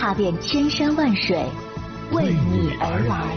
踏遍千山万水，为你而来。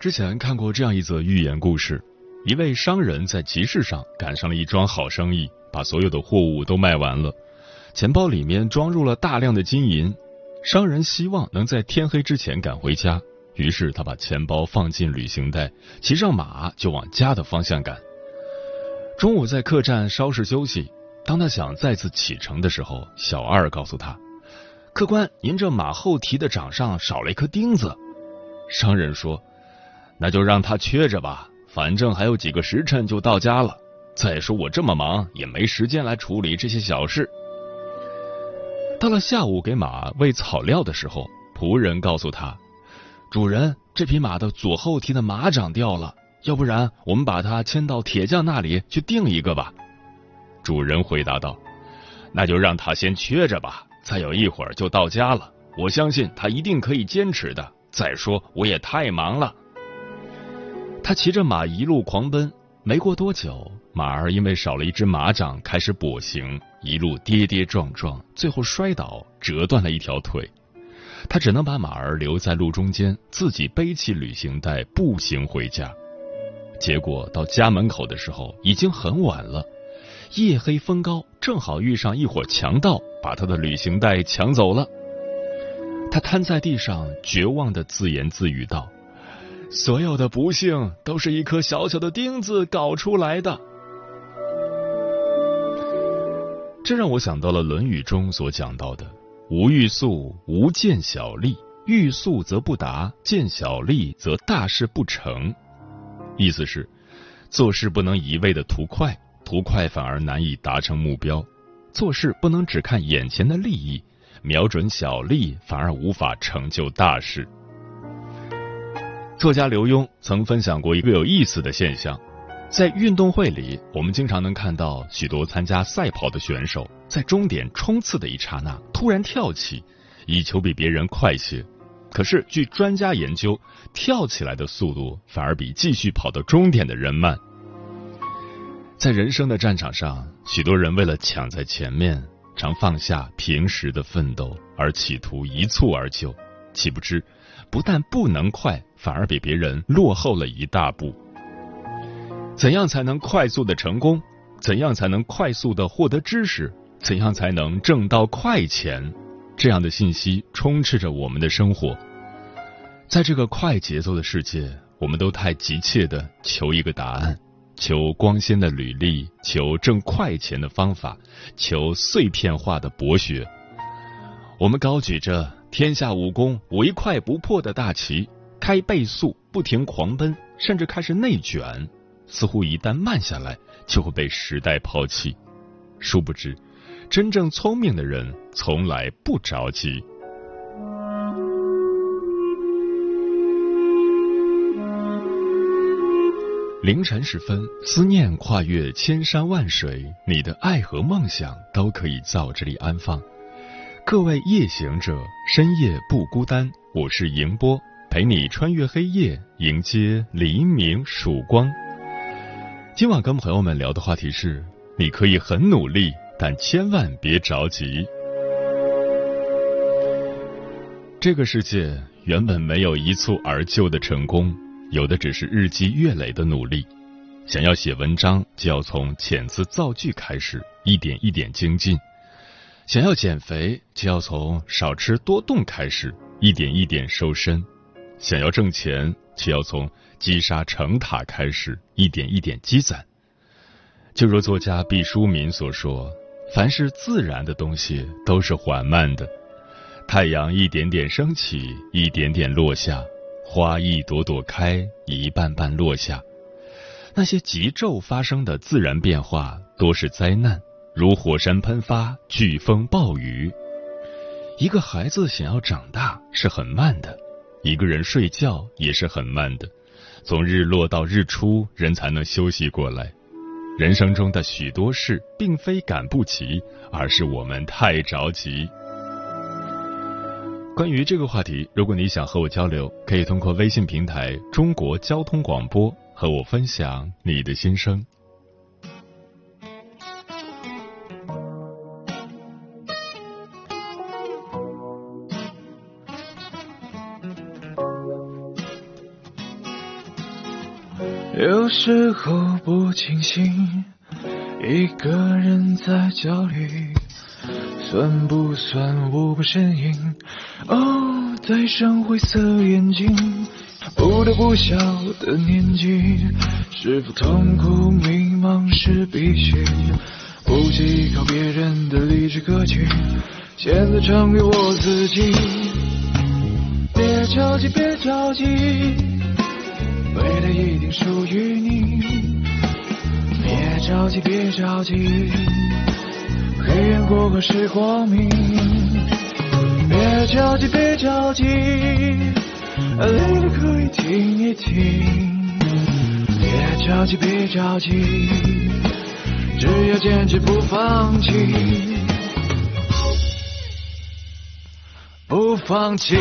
之前看过这样一则寓言故事：一位商人在集市上赶上了一桩好生意，把所有的货物都卖完了，钱包里面装入了大量的金银。商人希望能在天黑之前赶回家，于是他把钱包放进旅行袋，骑上马就往家的方向赶。中午在客栈稍事休息，当他想再次启程的时候，小二告诉他：“客官，您这马后蹄的掌上少了一颗钉子。”商人说。那就让他缺着吧，反正还有几个时辰就到家了。再说我这么忙，也没时间来处理这些小事。到了下午给马喂草料的时候，仆人告诉他：“主人，这匹马的左后蹄的马掌掉了，要不然我们把它牵到铁匠那里去定一个吧。”主人回答道：“那就让他先缺着吧，再有一会儿就到家了。我相信他一定可以坚持的。再说我也太忙了。”他骑着马一路狂奔，没过多久，马儿因为少了一只马掌，开始跛行，一路跌跌撞撞，最后摔倒，折断了一条腿。他只能把马儿留在路中间，自己背起旅行袋步行回家。结果到家门口的时候，已经很晚了，夜黑风高，正好遇上一伙强盗，把他的旅行袋抢走了。他瘫在地上，绝望的自言自语道。所有的不幸都是一颗小小的钉子搞出来的，这让我想到了《论语》中所讲到的“无欲速，无见小利；欲速则不达，见小利则大事不成。”意思是，做事不能一味的图快，图快反而难以达成目标；做事不能只看眼前的利益，瞄准小利反而无法成就大事。作家刘墉曾分享过一个有意思的现象，在运动会里，我们经常能看到许多参加赛跑的选手在终点冲刺的一刹那突然跳起，以求比别人快些。可是，据专家研究，跳起来的速度反而比继续跑到终点的人慢。在人生的战场上，许多人为了抢在前面，常放下平时的奋斗，而企图一蹴而就，岂不知不但不能快。反而比别人落后了一大步。怎样才能快速的成功？怎样才能快速的获得知识？怎样才能挣到快钱？这样的信息充斥着我们的生活。在这个快节奏的世界，我们都太急切的求一个答案，求光鲜的履历，求挣快钱的方法，求碎片化的博学。我们高举着天下武功唯快不破的大旗。开倍速，不停狂奔，甚至开始内卷，似乎一旦慢下来就会被时代抛弃。殊不知，真正聪明的人从来不着急。凌晨时分，思念跨越千山万水，你的爱和梦想都可以在这里安放。各位夜行者，深夜不孤单，我是迎波。陪你穿越黑夜，迎接黎明曙光。今晚跟朋友们聊的话题是：你可以很努力，但千万别着急。这个世界原本没有一蹴而就的成功，有的只是日积月累的努力。想要写文章，就要从遣词造句开始，一点一点精进；想要减肥，就要从少吃多动开始，一点一点瘦身。想要挣钱，却要从积沙成塔开始，一点一点积攒。就如作家毕淑敏所说：“凡是自然的东西都是缓慢的，太阳一点点升起，一点点落下，花一朵朵开，一瓣瓣落下。那些急骤发生的自然变化，多是灾难，如火山喷发、飓风暴雨。一个孩子想要长大是很慢的，一个人睡觉也是很慢的，从日落到日出，人才能休息过来。人生中的许多事，并非赶不及，而是我们太着急。关于这个话题，如果你想和我交流，可以通过微信平台“中国交通广播”和我分享你的心声。有时候不清醒，一个人在焦虑，算不算无病呻吟？哦，戴上灰色眼镜，不得不笑的年纪，是否痛苦迷茫是必须？不依靠别人的励志歌曲，现在唱给我自己。别着急，别着急。未来一定属于你，别着急，别着急，黑暗过后是光明。别着急，别着急，累了可以停一停。别着急，别着急，只要坚持不放弃，不放弃。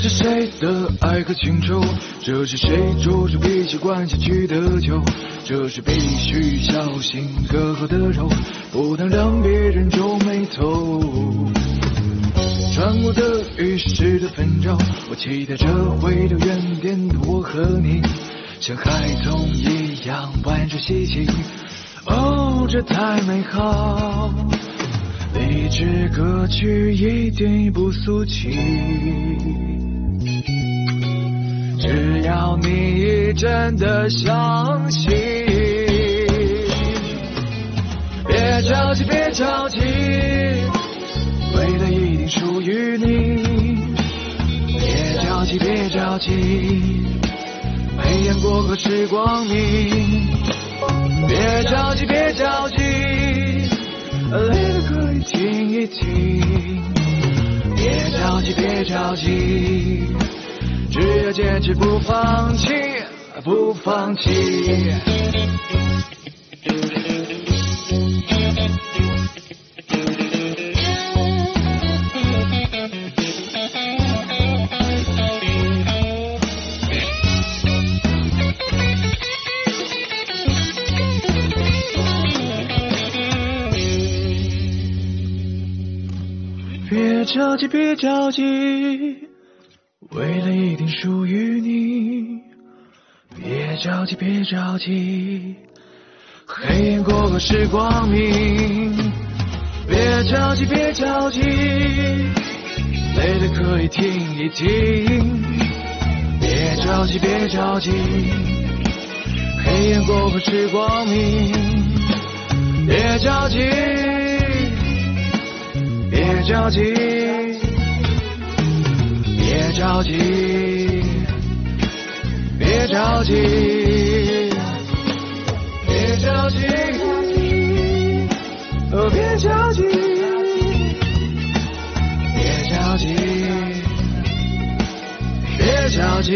这是谁？的爱和情仇？这是谁？捉住脾气灌下去的酒？这是必须小心割好的肉，不能让别人皱眉头。穿过的雨湿的纷扰，我期待着回到原点的我和你，像孩童一样玩着嬉戏。哦，这太美好。励志歌曲一点也不俗气，只要你真的相信。别着急，别着急，未来一定属于你。别着急，别着急，黑夜过后是光明。别着急，别着急。累了可以停一停，别着急，别着急，只要坚持不放弃，不放弃。别着急，别着急，未来一定属于你。别着急，别着急，黑夜过后是光明。别着急，别着急，累了可以停一停。别着急，别着急，黑夜过后是光明。别着急。别着急，别着急，别着急，别着急，哦，别着急，别着急，别着急，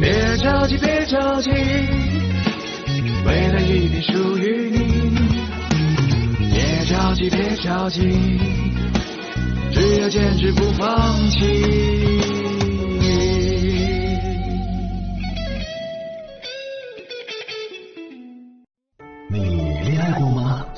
别着急，别着急，未来一定属于你。别着急，只要坚持不放弃。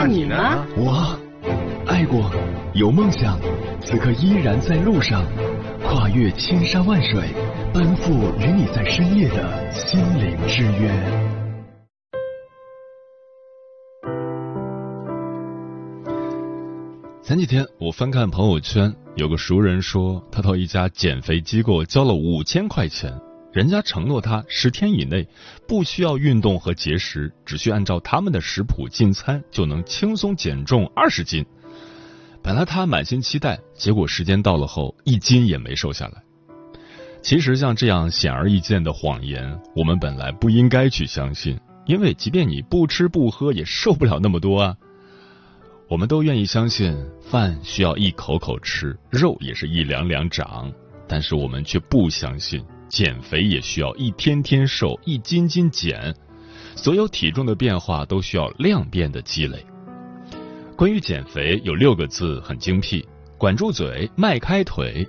那你呢？我爱过，有梦想，此刻依然在路上，跨越千山万水，奔赴与你在深夜的心灵之约。前几天我翻看朋友圈，有个熟人说他到一家减肥机构交了五千块钱，人家承诺他十天以内不需要运动和节食，只需按照他们的食谱进餐就能轻松减重二十斤。本来他满心期待，结果时间到了后一斤也没瘦下来。其实像这样显而易见的谎言，我们本来不应该去相信，因为即便你不吃不喝也瘦不了那么多啊。我们都愿意相信饭需要一口口吃，肉也是一两两长，但是我们却不相信减肥也需要一天天瘦，一斤斤减。所有体重的变化都需要量变的积累。关于减肥，有六个字很精辟：管住嘴，迈开腿。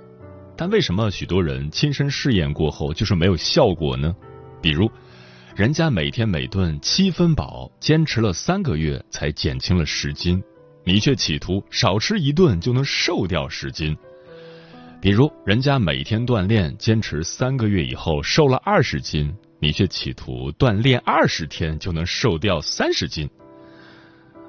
但为什么许多人亲身试验过后就是没有效果呢？比如，人家每天每顿七分饱，坚持了三个月才减轻了十斤。你却企图少吃一顿就能瘦掉十斤，比如人家每天锻炼，坚持三个月以后瘦了二十斤，你却企图锻炼二十天就能瘦掉三十斤。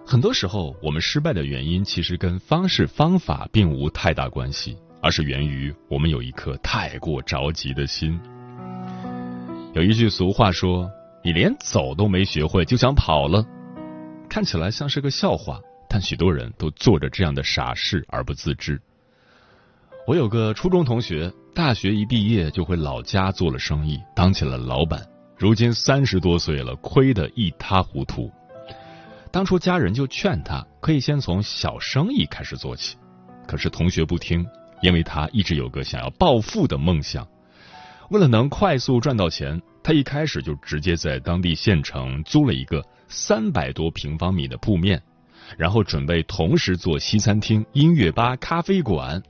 很多时候，我们失败的原因其实跟方式方法并无太大关系，而是源于我们有一颗太过着急的心。有一句俗话说：“你连走都没学会就想跑了”，看起来像是个笑话。但许多人都做着这样的傻事而不自知。我有个初中同学，大学一毕业就回老家做了生意，当起了老板。如今三十多岁了，亏得一塌糊涂。当初家人就劝他可以先从小生意开始做起，可是同学不听，因为他一直有个想要暴富的梦想。为了能快速赚到钱，他一开始就直接在当地县城租了一个三百多平方米的铺面。然后准备同时做西餐厅、音乐吧、咖啡馆。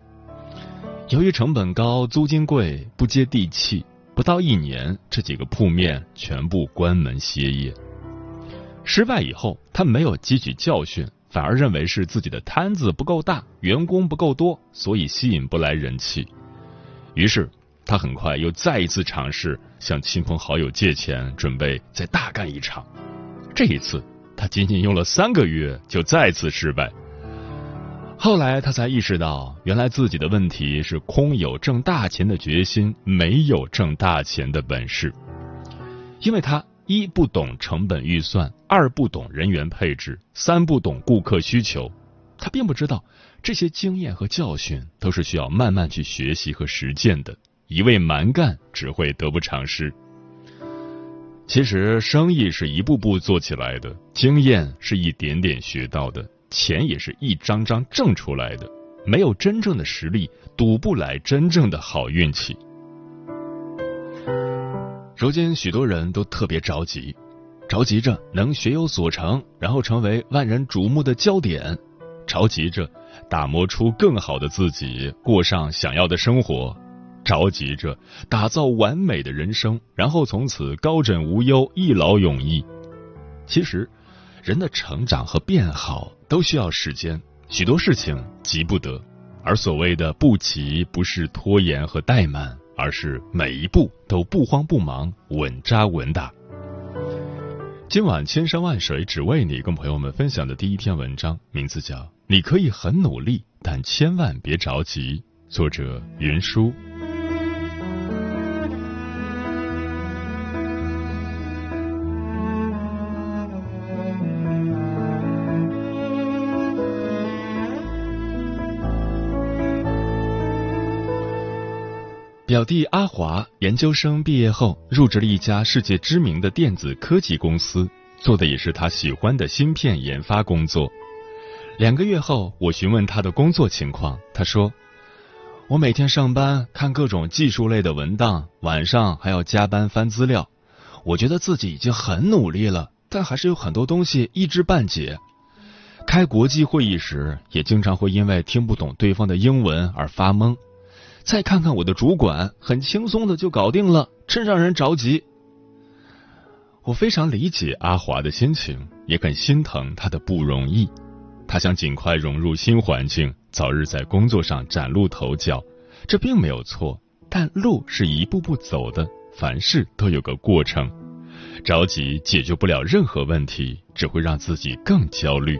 由于成本高、租金贵、不接地气，不到一年，这几个铺面全部关门歇业。失败以后，他没有汲取教训，反而认为是自己的摊子不够大，员工不够多，所以吸引不来人气。于是，他很快又再一次尝试向亲朋好友借钱，准备再大干一场。这一次。他仅仅用了三个月就再次失败。后来他才意识到，原来自己的问题是空有挣大钱的决心，没有挣大钱的本事。因为他一不懂成本预算，二不懂人员配置，三不懂顾客需求。他并不知道这些经验和教训都是需要慢慢去学习和实践的。一味蛮干只会得不偿失。其实生意是一步步做起来的，经验是一点点学到的，钱也是一张张挣出来的。没有真正的实力，赌不来真正的好运气。如今许多人都特别着急，着急着能学有所成，然后成为万人瞩目的焦点，着急着打磨出更好的自己，过上想要的生活。着急着打造完美的人生，然后从此高枕无忧、一劳永逸。其实，人的成长和变好都需要时间，许多事情急不得。而所谓的不急，不是拖延和怠慢，而是每一步都不慌不忙、稳扎稳打。今晚千山万水只为你，跟朋友们分享的第一篇文章，名字叫《你可以很努力，但千万别着急》，作者云舒。表弟阿华研究生毕业后入职了一家世界知名的电子科技公司，做的也是他喜欢的芯片研发工作。两个月后，我询问他的工作情况，他说：“我每天上班看各种技术类的文档，晚上还要加班翻资料。我觉得自己已经很努力了，但还是有很多东西一知半解。开国际会议时，也经常会因为听不懂对方的英文而发懵。再看看我的主管，很轻松的就搞定了，真让人着急。”我非常理解阿华的心情，也很心疼他的不容易。他想尽快融入新环境，早日在工作上崭露头角，这并没有错。但路是一步步走的，凡事都有个过程。着急解决不了任何问题，只会让自己更焦虑。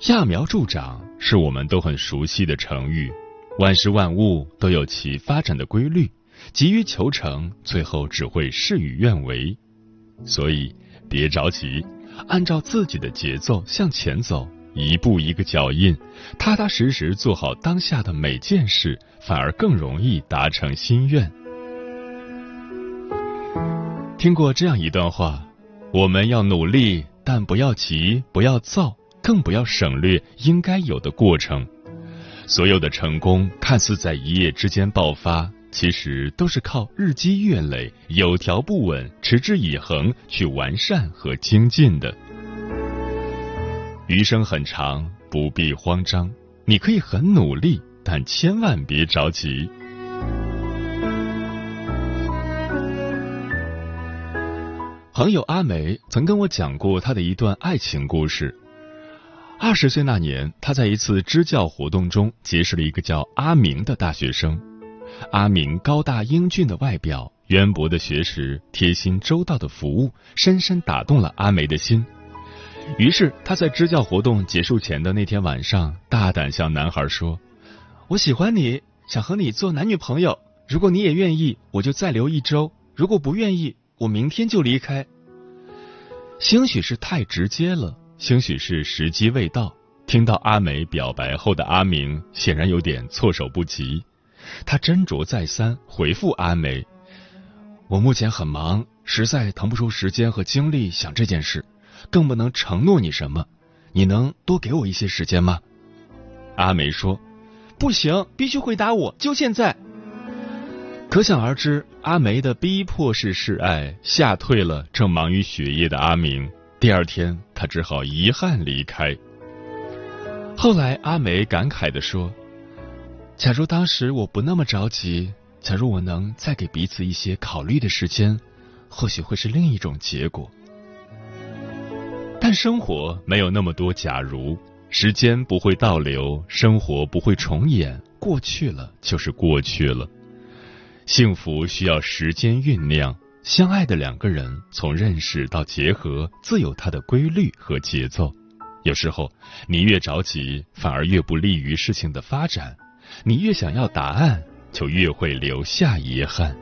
揠苗助长是我们都很熟悉的成语，万事万物都有其发展的规律，急于求成，最后只会事与愿违。所以别着急。按照自己的节奏向前走，一步一个脚印，踏踏实实做好当下的每件事，反而更容易达成心愿。听过这样一段话：我们要努力，但不要急，不要躁，更不要省略应该有的过程。所有的成功看似在一夜之间爆发。其实都是靠日积月累、有条不紊、持之以恒去完善和精进的。余生很长，不必慌张。你可以很努力，但千万别着急。朋友阿梅曾跟我讲过她的一段爱情故事。二十岁那年，他在一次支教活动中结识了一个叫阿明的大学生。阿明高大英俊的外表、渊博的学识、贴心周到的服务，深深打动了阿梅的心。于是，他在支教活动结束前的那天晚上，大胆向男孩说：“我喜欢你，想和你做男女朋友。如果你也愿意，我就再留一周；如果不愿意，我明天就离开。”兴许是太直接了，兴许是时机未到。听到阿梅表白后的阿明，显然有点措手不及。他斟酌再三，回复阿梅：“我目前很忙，实在腾不出时间和精力想这件事，更不能承诺你什么。你能多给我一些时间吗？”阿梅说：“不行，必须回答我，就现在。”可想而知，阿梅的逼迫式示爱吓退了正忙于学业的阿明。第二天，他只好遗憾离开。后来，阿梅感慨地说。假如当时我不那么着急，假如我能再给彼此一些考虑的时间，或许会是另一种结果。但生活没有那么多假如，时间不会倒流，生活不会重演，过去了就是过去了。幸福需要时间酝酿，相爱的两个人从认识到结合，自有它的规律和节奏。有时候，你越着急，反而越不利于事情的发展。你越想要答案，就越会留下遗憾。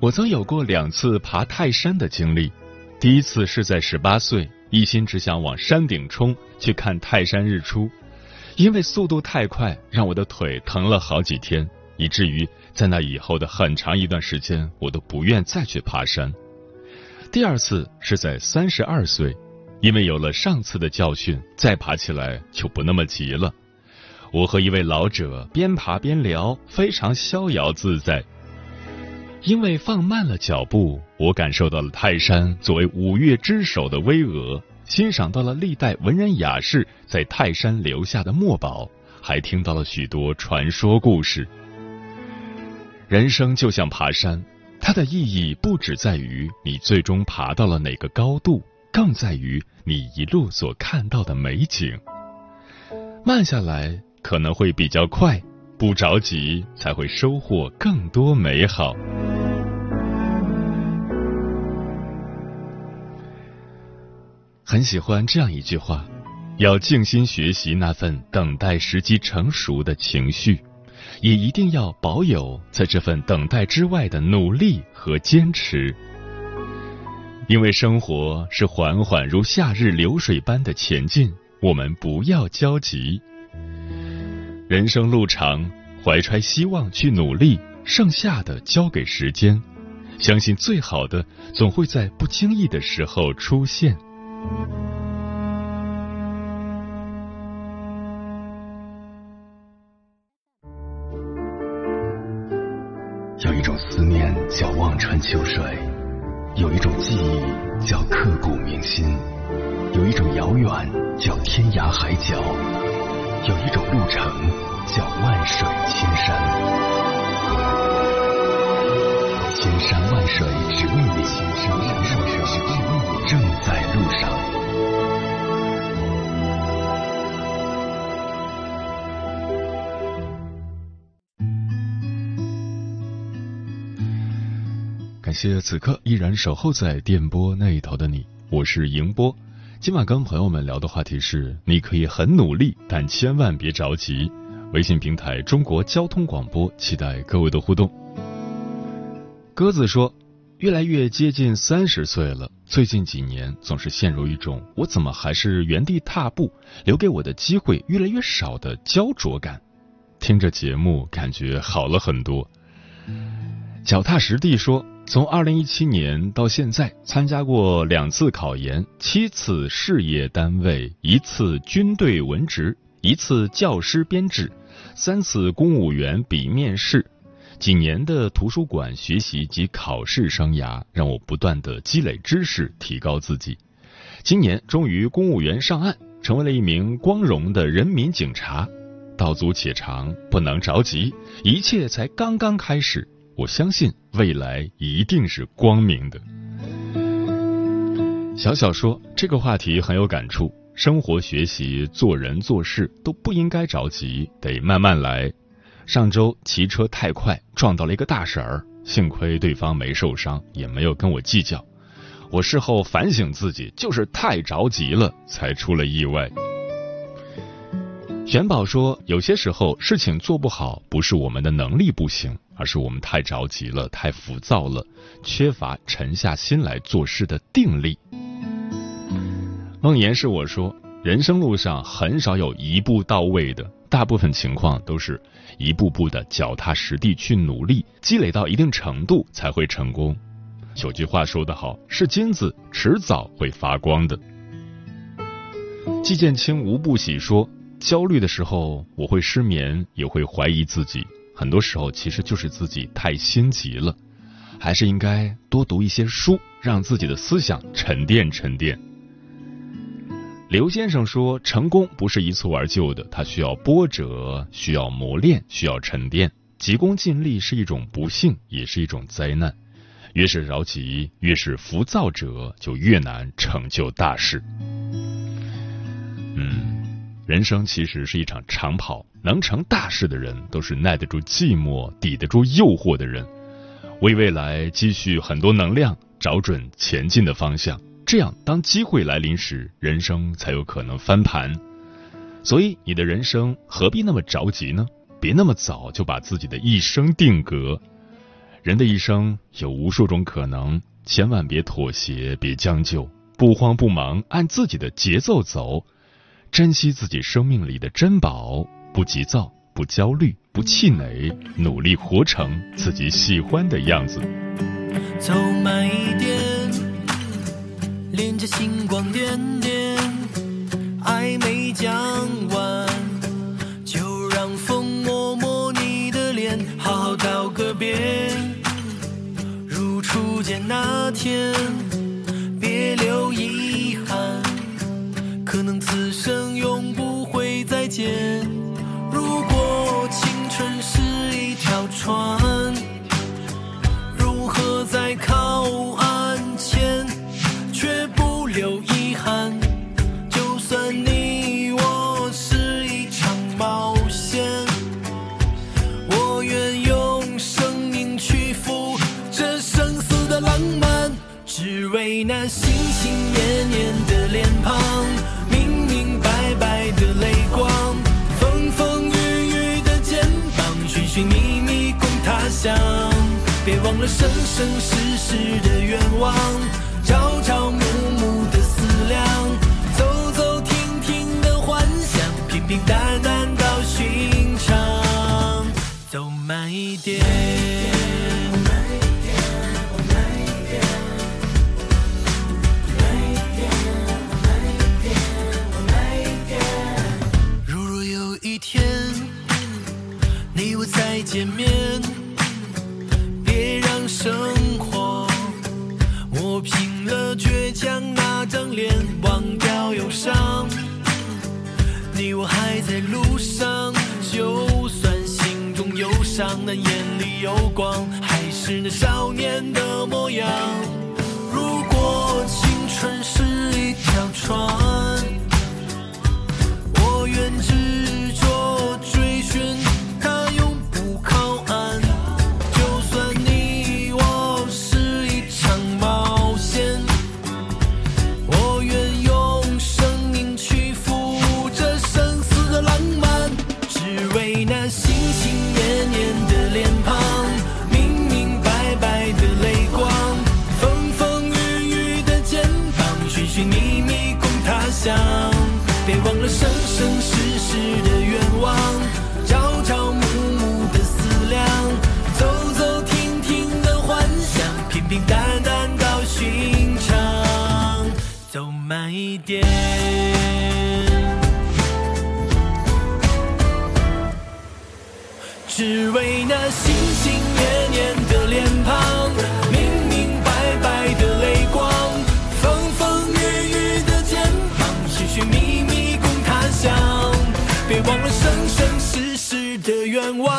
我曾有过两次爬泰山的经历，第一次是在十八岁，一心只想往山顶冲去看泰山日出，因为速度太快，让我的腿疼了好几天，以至于。在那以后的很长一段时间，我都不愿再去爬山。第二次是在三十二岁，因为有了上次的教训，再爬起来就不那么急了。我和一位老者边爬边聊，非常逍遥自在。因为放慢了脚步，我感受到了泰山作为五岳之首的巍峨，欣赏到了历代文人雅士在泰山留下的墨宝，还听到了许多传说故事。人生就像爬山，它的意义不只在于你最终爬到了哪个高度，更在于你一路所看到的美景。慢下来可能会比较快，不着急才会收获更多美好。很喜欢这样一句话：要静心学习那份等待时机成熟的情绪。也一定要保有在这份等待之外的努力和坚持，因为生活是缓缓如夏日流水般的前进，我们不要焦急。人生路长，怀揣希望去努力，剩下的交给时间，相信最好的总会在不经意的时候出现。有一种思念叫望穿秋水，有一种记忆叫刻骨铭心，有一种遥远叫天涯海角，有一种路程叫万水千山。千山万水只为你，千山万水只为你，正在路上。感谢此刻依然守候在电波那一头的你，我是迎波。今晚跟朋友们聊的话题是：你可以很努力，但千万别着急。微信平台中国交通广播，期待各位的互动。鸽子说，越来越接近三十岁了，最近几年总是陷入一种我怎么还是原地踏步，留给我的机会越来越少的焦灼感。听着节目，感觉好了很多。脚踏实地说。从二零一七年到现在，参加过两次考研，七次事业单位，一次军队文职，一次教师编制，三次公务员笔面试。几年的图书馆学习及考试生涯，让我不断的积累知识，提高自己。今年终于公务员上岸，成为了一名光荣的人民警察。道阻且长，不能着急，一切才刚刚开始。我相信未来一定是光明的。小小说这个话题很有感触，生活、学习、做人、做事都不应该着急，得慢慢来。上周骑车太快，撞到了一个大婶儿，幸亏对方没受伤，也没有跟我计较。我事后反省自己，就是太着急了，才出了意外。玄宝说，有些时候事情做不好，不是我们的能力不行。而是我们太着急了，太浮躁了，缺乏沉下心来做事的定力。梦言是我说，人生路上很少有一步到位的，大部分情况都是一步步的脚踏实地去努力，积累到一定程度才会成功。有句话说得好，是金子迟早会发光的。季建清无不喜说，焦虑的时候我会失眠，也会怀疑自己。很多时候其实就是自己太心急了，还是应该多读一些书，让自己的思想沉淀沉淀。刘先生说：“成功不是一蹴而就的，它需要波折，需要磨练，需要沉淀。急功近利是一种不幸，也是一种灾难。越是着急，越是浮躁者，就越难成就大事。”嗯，人生其实是一场长跑。能成大事的人，都是耐得住寂寞、抵得住诱惑的人，为未来积蓄很多能量，找准前进的方向。这样，当机会来临时，人生才有可能翻盘。所以，你的人生何必那么着急呢？别那么早就把自己的一生定格。人的一生有无数种可能，千万别妥协，别将就，不慌不忙，按自己的节奏走，珍惜自己生命里的珍宝。不急躁，不焦虑，不气馁，努力活成自己喜欢的样子。走慢一点，连着星光点点，爱没讲别忘了生生世世的愿望，朝朝暮暮的思量，走走停停的幻想，平平淡淡到寻常。走慢一点，慢一点，慢一点，慢一点，慢一点，慢一点。如若有一天，你我再见面。眼里有光，还是那少年的模样。只为那心心念念的脸庞明明白白的泪光风风雨雨的肩膀寻寻觅觅共他乡别忘了生生世世的愿望。